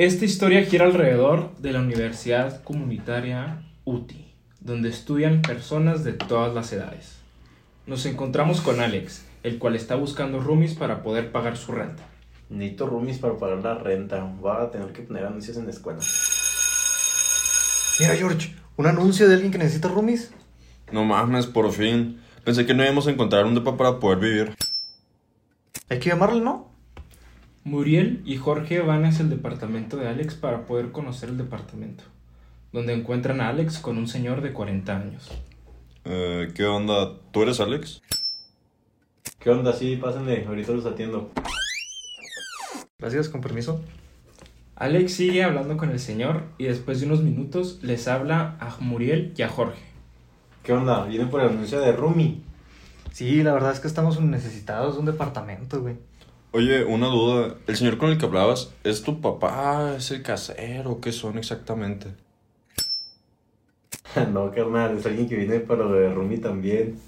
Esta historia gira alrededor de la Universidad Comunitaria UTI, donde estudian personas de todas las edades. Nos encontramos con Alex, el cual está buscando roomies para poder pagar su renta. Necesito roomies para pagar la renta. Va a tener que poner anuncios en la escuela. Mira, George, un anuncio de alguien que necesita roomies. No mames, por fin. Pensé que no íbamos a encontrar un depa para poder vivir. Hay que llamarle, ¿no? Muriel y Jorge van hacia el departamento de Alex para poder conocer el departamento, donde encuentran a Alex con un señor de 40 años. Eh, ¿Qué onda? ¿Tú eres Alex? ¿Qué onda? Sí, pásenle. Ahorita los atiendo. Gracias, con permiso. Alex sigue hablando con el señor y después de unos minutos les habla a Muriel y a Jorge. ¿Qué onda? Vienen por el anuncio de roomie. Sí, la verdad es que estamos necesitados de un departamento, güey. Oye, una duda. ¿El señor con el que hablabas es tu papá? ¿Es el casero? ¿Qué son exactamente? no, carnal. Es alguien que viene para lo de roomie también.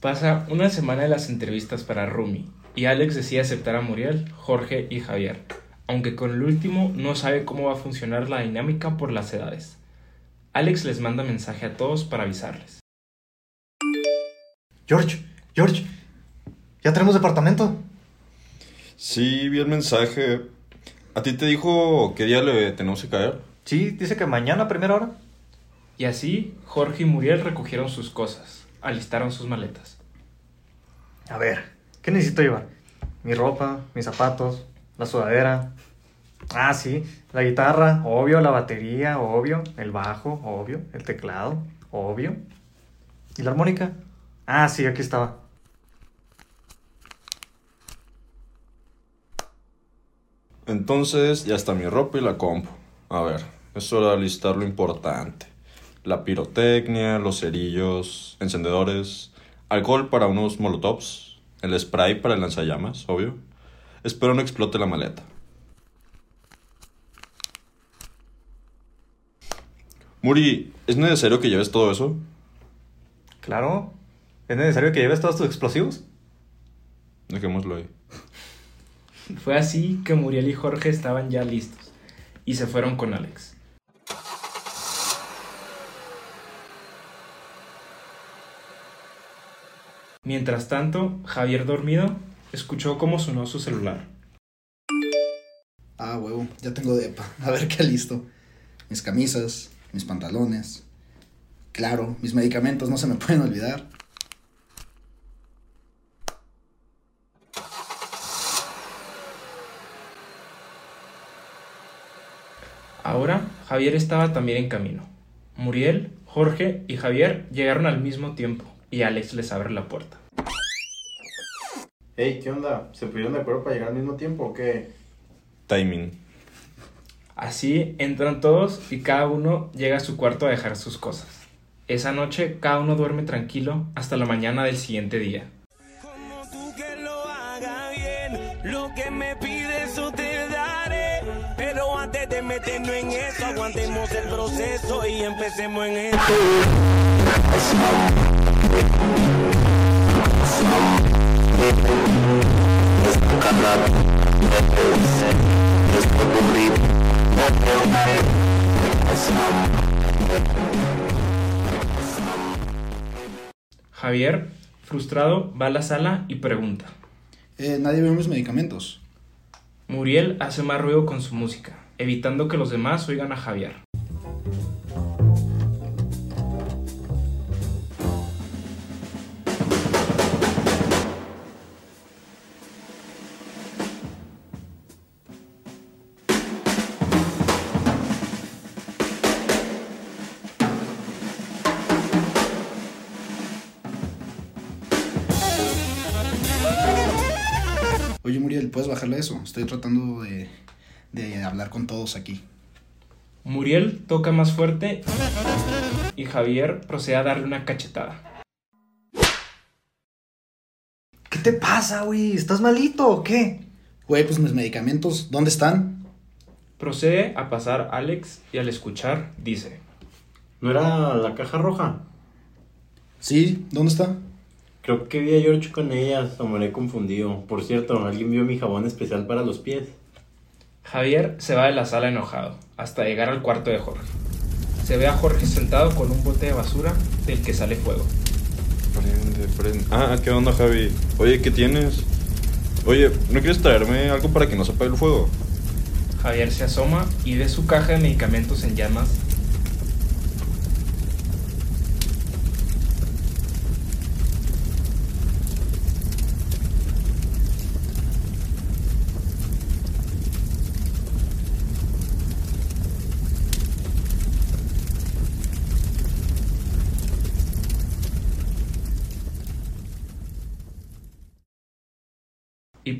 Pasa una semana de las entrevistas para Rumi y Alex decide aceptar a Muriel, Jorge y Javier, aunque con el último no sabe cómo va a funcionar la dinámica por las edades. Alex les manda mensaje a todos para avisarles. George, George, ya tenemos departamento. Sí, vi el mensaje. ¿A ti te dijo qué día le tenemos que caer? Sí, dice que mañana a primera hora. Y así, Jorge y Muriel recogieron sus cosas, alistaron sus maletas. A ver, ¿qué necesito llevar? Mi ropa, mis zapatos, la sudadera. Ah, sí, la guitarra, obvio, la batería, obvio, el bajo, obvio, el teclado, obvio. ¿Y la armónica? Ah, sí, aquí estaba. Entonces ya está mi ropa y la compu. A ver, es hora de listar lo importante. La pirotecnia, los cerillos, encendedores, alcohol para unos molotovs, el spray para el lanzallamas, obvio. Espero no explote la maleta. Muri, ¿es necesario que lleves todo eso? Claro. ¿Es necesario que lleves todos tus explosivos? Dejémoslo ahí. Fue así que Muriel y Jorge estaban ya listos y se fueron con Alex. Mientras tanto, Javier dormido escuchó cómo sonó su celular. Ah, huevo, ya tengo depa. A ver qué listo. Mis camisas, mis pantalones. Claro, mis medicamentos no se me pueden olvidar. Ahora, Javier estaba también en camino. Muriel, Jorge y Javier llegaron al mismo tiempo y Alex les abre la puerta. Hey, ¿qué onda? ¿Se pusieron de acuerdo para llegar al mismo tiempo o qué? Timing. Así entran todos y cada uno llega a su cuarto a dejar sus cosas. Esa noche cada uno duerme tranquilo hasta la mañana del siguiente día. Proceso y empecemos en esto. Javier, frustrado, va a la sala y pregunta. Eh, nadie vio mis medicamentos. Muriel hace más ruido con su música, evitando que los demás oigan a Javier. ¿Puedes bajarle eso? Estoy tratando de, de hablar con todos aquí. Muriel toca más fuerte y Javier procede a darle una cachetada. ¿Qué te pasa, güey? ¿Estás malito o qué? Güey, pues mis medicamentos, ¿dónde están? Procede a pasar Alex y al escuchar dice, ¿No era la caja roja? Sí, ¿dónde está? Creo que vi a George con ella, o me he confundido. Por cierto, ¿alguien vio mi jabón especial para los pies? Javier se va de la sala enojado, hasta llegar al cuarto de Jorge. Se ve a Jorge sentado con un bote de basura del que sale fuego. Prende, prende. Ah, ¿qué onda, Javi? Oye, ¿qué tienes? Oye, ¿no quieres traerme algo para que no se apague el fuego? Javier se asoma y ve su caja de medicamentos en llamas.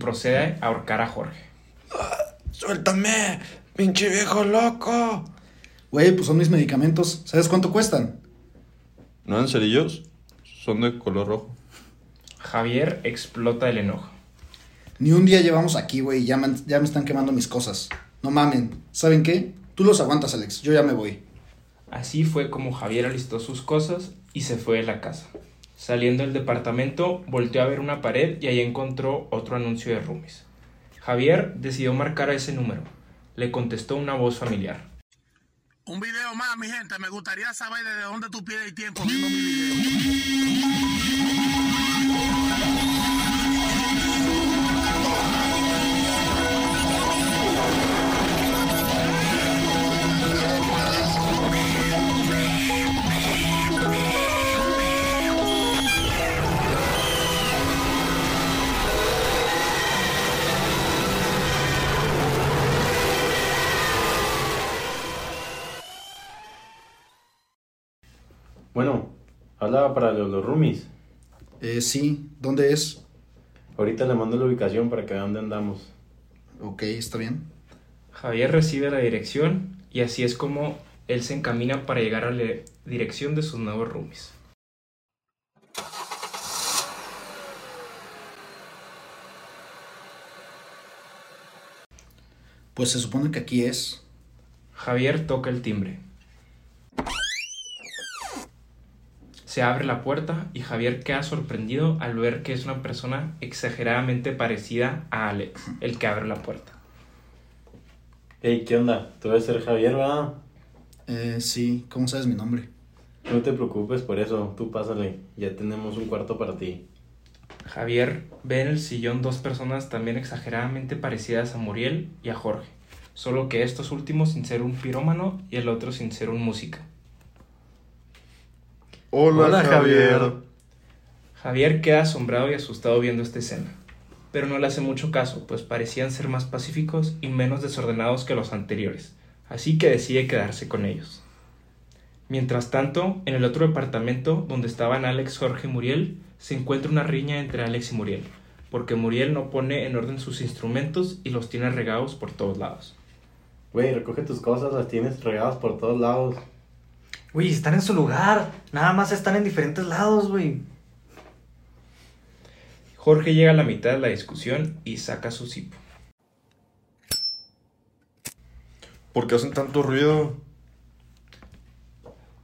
Procede a ahorcar a Jorge. ¡Suéltame! ¡Pinche viejo loco! Güey, pues son mis medicamentos. ¿Sabes cuánto cuestan? ¿No eran cerillos? Son de color rojo. Javier explota el enojo. Ni un día llevamos aquí, güey. Ya me, ya me están quemando mis cosas. No mamen. ¿Saben qué? Tú los aguantas, Alex. Yo ya me voy. Así fue como Javier alistó sus cosas y se fue de la casa. Saliendo del departamento, volteó a ver una pared y ahí encontró otro anuncio de roomies. Javier decidió marcar a ese número. Le contestó una voz familiar. Un video más, mi gente. Me gustaría saber desde dónde tú pierdes tiempo viendo mi video. Habla para los, los roomies. Eh, sí. ¿Dónde es? Ahorita le mando la ubicación para que vean dónde andamos. Ok, está bien. Javier recibe la dirección y así es como él se encamina para llegar a la dirección de sus nuevos roomies. Pues se supone que aquí es. Javier toca el timbre. Se abre la puerta y Javier queda sorprendido al ver que es una persona exageradamente parecida a Alex, el que abre la puerta. Hey, ¿qué onda? Tú debes ser Javier, ¿verdad? Eh, sí. ¿Cómo sabes mi nombre? No te preocupes por eso, tú pásale. Ya tenemos un cuarto para ti. Javier ve en el sillón dos personas también exageradamente parecidas a Muriel y a Jorge, solo que estos últimos sin ser un pirómano y el otro sin ser un músico. Hola, Hola, Javier. Javier queda asombrado y asustado viendo esta escena, pero no le hace mucho caso, pues parecían ser más pacíficos y menos desordenados que los anteriores, así que decide quedarse con ellos. Mientras tanto, en el otro departamento, donde estaban Alex, Jorge y Muriel, se encuentra una riña entre Alex y Muriel, porque Muriel no pone en orden sus instrumentos y los tiene regados por todos lados. Güey, recoge tus cosas, las tienes regadas por todos lados. Güey, están en su lugar. Nada más están en diferentes lados, güey. Jorge llega a la mitad de la discusión y saca su cipo. ¿Por qué hacen tanto ruido?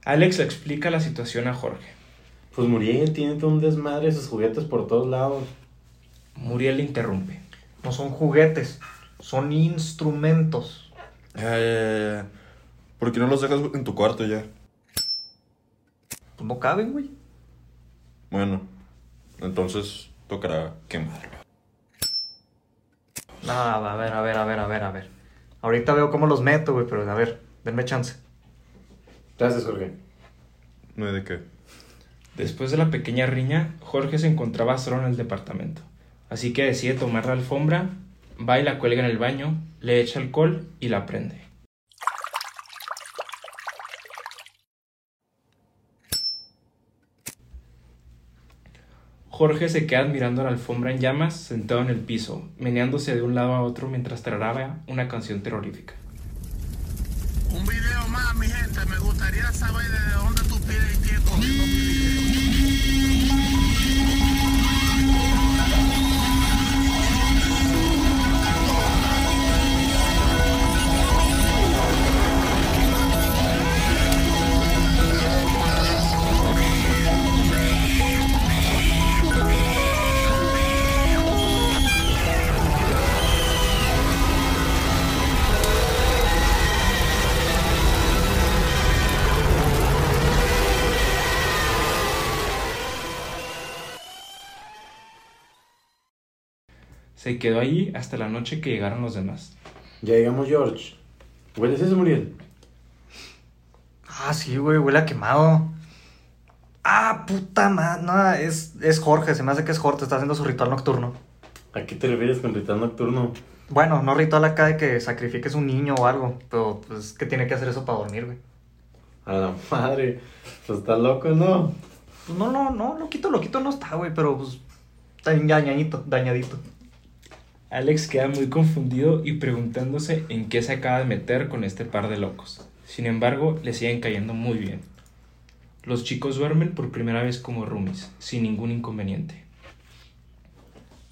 Alex le explica la situación a Jorge. Pues Muriel tiene todo un desmadre de sus juguetes por todos lados. Muriel le interrumpe. No son juguetes, son instrumentos. Ya, ya, ya, ya. ¿Por qué no los dejas en tu cuarto ya? Pues no caben, güey. Bueno, entonces tocará quemarlo. No, a ver, a ver, a ver, a ver, a ver. Ahorita veo cómo los meto, güey, pero a ver, denme chance. Gracias, Jorge. No hay de qué. Después de la pequeña riña, Jorge se encontraba solo en el departamento, así que decide tomar la alfombra, va y la cuelga en el baño, le echa alcohol y la prende. Jorge se queda admirando la alfombra en llamas, sentado en el piso, meneándose de un lado a otro mientras tarareaba una canción terrorífica. Un video más, mi gente. Me gustaría saber desde dónde tú pierdes tiempo Se quedó allí hasta la noche que llegaron los demás. Ya llegamos, George. ¿Hueles eso, Muriel? Ah, sí, güey, huele a quemado. Ah, puta madre. No, es, es Jorge, se me hace que es Jorge, está haciendo su ritual nocturno. ¿A qué te refieres con ritual nocturno? Bueno, no ritual acá de que sacrifiques un niño o algo, pero pues que tiene que hacer eso para dormir, güey. A la madre. Pues está loco, ¿no? Pues no, no, no, loquito, loquito no está, güey, pero pues está bien dañadito, dañadito. Alex queda muy confundido y preguntándose en qué se acaba de meter con este par de locos. Sin embargo, le siguen cayendo muy bien. Los chicos duermen por primera vez como roomies, sin ningún inconveniente.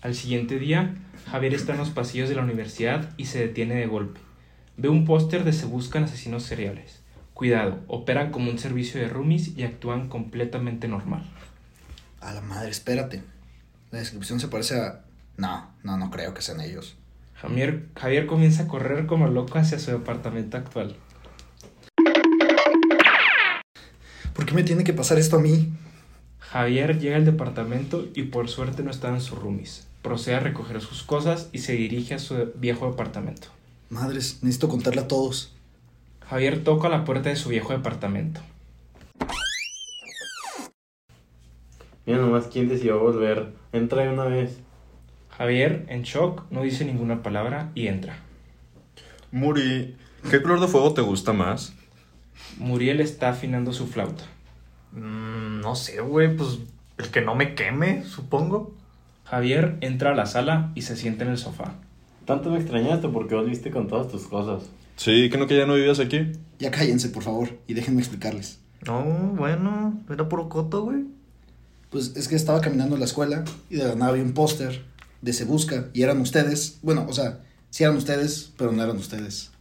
Al siguiente día, Javier está en los pasillos de la universidad y se detiene de golpe. Ve un póster de Se buscan asesinos seriales. Cuidado, operan como un servicio de roomies y actúan completamente normal. A la madre, espérate. La descripción se parece a... No, no, no creo que sean ellos. Javier, Javier comienza a correr como loco hacia su departamento actual. ¿Por qué me tiene que pasar esto a mí? Javier llega al departamento y por suerte no estaban sus roomies. Procede a recoger sus cosas y se dirige a su viejo departamento. Madres, necesito contarle a todos. Javier toca la puerta de su viejo departamento. Mira nomás quién decidió volver. Entra de una vez. Javier, en shock, no dice ninguna palabra y entra. Muri, ¿qué color de fuego te gusta más? Muriel está afinando su flauta. Mm, no sé, güey, pues el que no me queme, supongo. Javier entra a la sala y se sienta en el sofá. Tanto me extrañaste porque volviste con todas tus cosas. Sí, que no que ya no vivías aquí. Ya cállense, por favor, y déjenme explicarles. No, bueno, era puro coto, güey. Pues es que estaba caminando a la escuela y de la nada vi un póster de Se Busca y eran ustedes. Bueno, o sea, sí eran ustedes, pero no eran ustedes.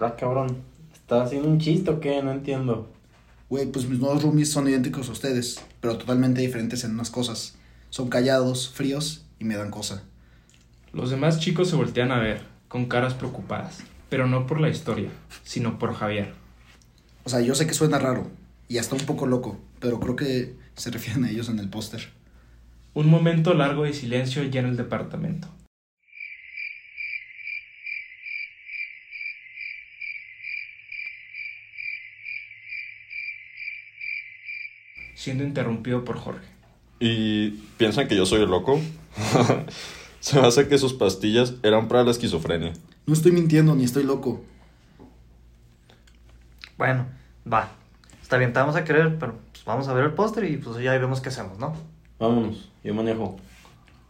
Ah, cabrón. ¿Estás haciendo un chiste o qué? No entiendo. Güey, pues mis nuevos roomies son idénticos a ustedes, pero totalmente diferentes en unas cosas. Son callados, fríos y me dan cosa. Los demás chicos se voltean a ver, con caras preocupadas, pero no por la historia, sino por Javier. O sea, yo sé que suena raro y hasta un poco loco, pero creo que se refieren a ellos en el póster. Un momento largo de silencio llena el departamento. Siendo interrumpido por Jorge. ¿Y piensan que yo soy el loco? Se me hace que sus pastillas eran para la esquizofrenia. No estoy mintiendo ni estoy loco. Bueno, va. Está bien, te vamos a querer, pero pues, vamos a ver el póster y pues ya ahí vemos qué hacemos, ¿no? Vámonos, yo manejo.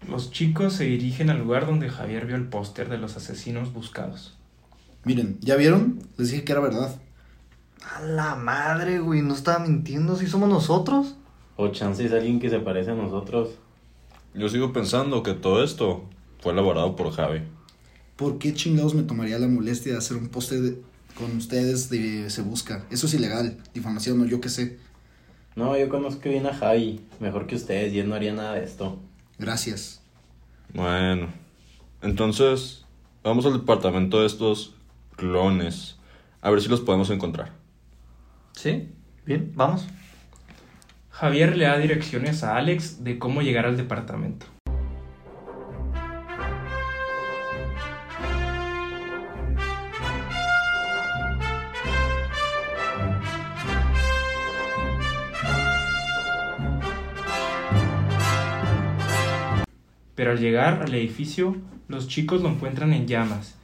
Los chicos se dirigen al lugar donde Javier vio el póster de los asesinos buscados. Miren, ¿ya vieron? Les dije que era verdad. A la madre, güey, no estaba mintiendo, si somos nosotros. O chance es alguien que se parece a nosotros. Yo sigo pensando que todo esto fue elaborado por Javi. ¿Por qué chingados me tomaría la molestia de hacer un póster con ustedes de Se Busca? Eso es ilegal, difamación o yo qué sé. No, yo conozco bien a Javi. Mejor que ustedes y él no haría nada de esto. Gracias. Bueno, entonces vamos al departamento de estos clones. A ver si los podemos encontrar. ¿Sí? Bien, vamos. Javier le da direcciones a Alex de cómo llegar al departamento. Al llegar al edificio, los chicos lo encuentran en llamas.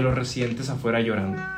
Los residentes afuera llorando.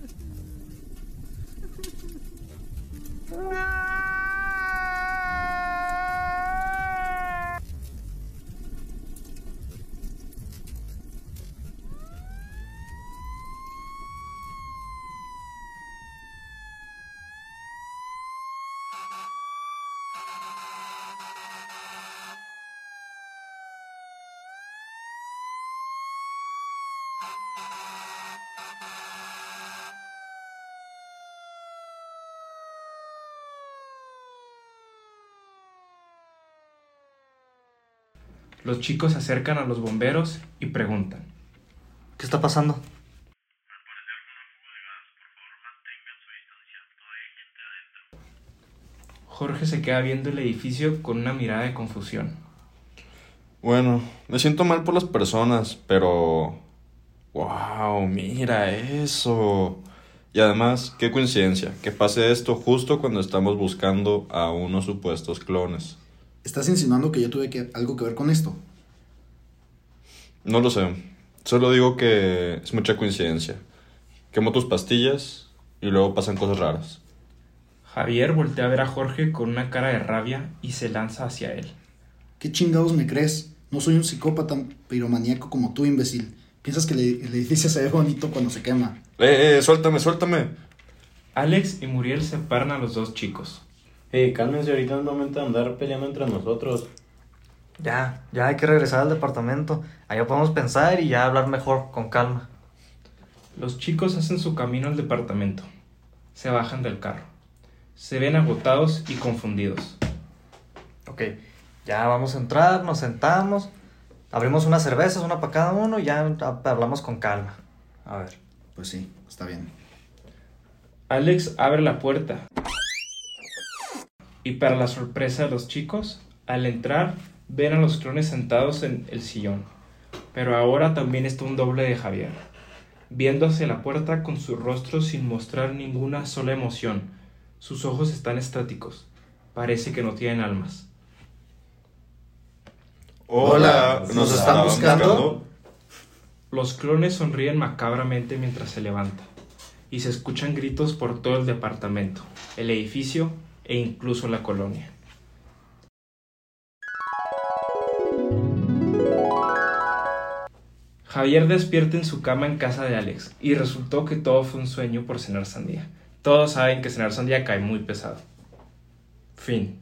Los chicos se acercan a los bomberos y preguntan. ¿Qué está pasando? Jorge se queda viendo el edificio con una mirada de confusión. Bueno, me siento mal por las personas, pero... ¡Wow! Mira eso. Y además, qué coincidencia, que pase esto justo cuando estamos buscando a unos supuestos clones. ¿Estás insinuando que yo tuve que, algo que ver con esto? No lo sé. Solo digo que es mucha coincidencia. Quemo tus pastillas y luego pasan cosas raras. Javier voltea a ver a Jorge con una cara de rabia y se lanza hacia él. ¿Qué chingados me crees? No soy un psicópata piromaníaco como tú, imbécil. ¿Piensas que el edificio se ve bonito cuando se quema? ¡Eh, eh! ¡Suéltame, suéltame! Alex y Muriel separan a los dos chicos. Hey, cálmense, ahorita es el momento de andar peleando entre nosotros. Ya, ya hay que regresar al departamento. Allá podemos pensar y ya hablar mejor, con calma. Los chicos hacen su camino al departamento. Se bajan del carro. Se ven agotados y confundidos. Ok, ya vamos a entrar, nos sentamos, abrimos unas cervezas, una para cada uno y ya hab- hablamos con calma. A ver. Pues sí, está bien. Alex abre la puerta. Y para la sorpresa de los chicos, al entrar ven a los clones sentados en el sillón. Pero ahora también está un doble de Javier, viendo hacia la puerta con su rostro sin mostrar ninguna sola emoción. Sus ojos están estáticos. Parece que no tienen almas. Hola, ¿nos están buscando? Los clones sonríen macabramente mientras se levanta, y se escuchan gritos por todo el departamento, el edificio e incluso la colonia. Javier despierta en su cama en casa de Alex y resultó que todo fue un sueño por cenar sandía. Todos saben que cenar sandía cae muy pesado. Fin.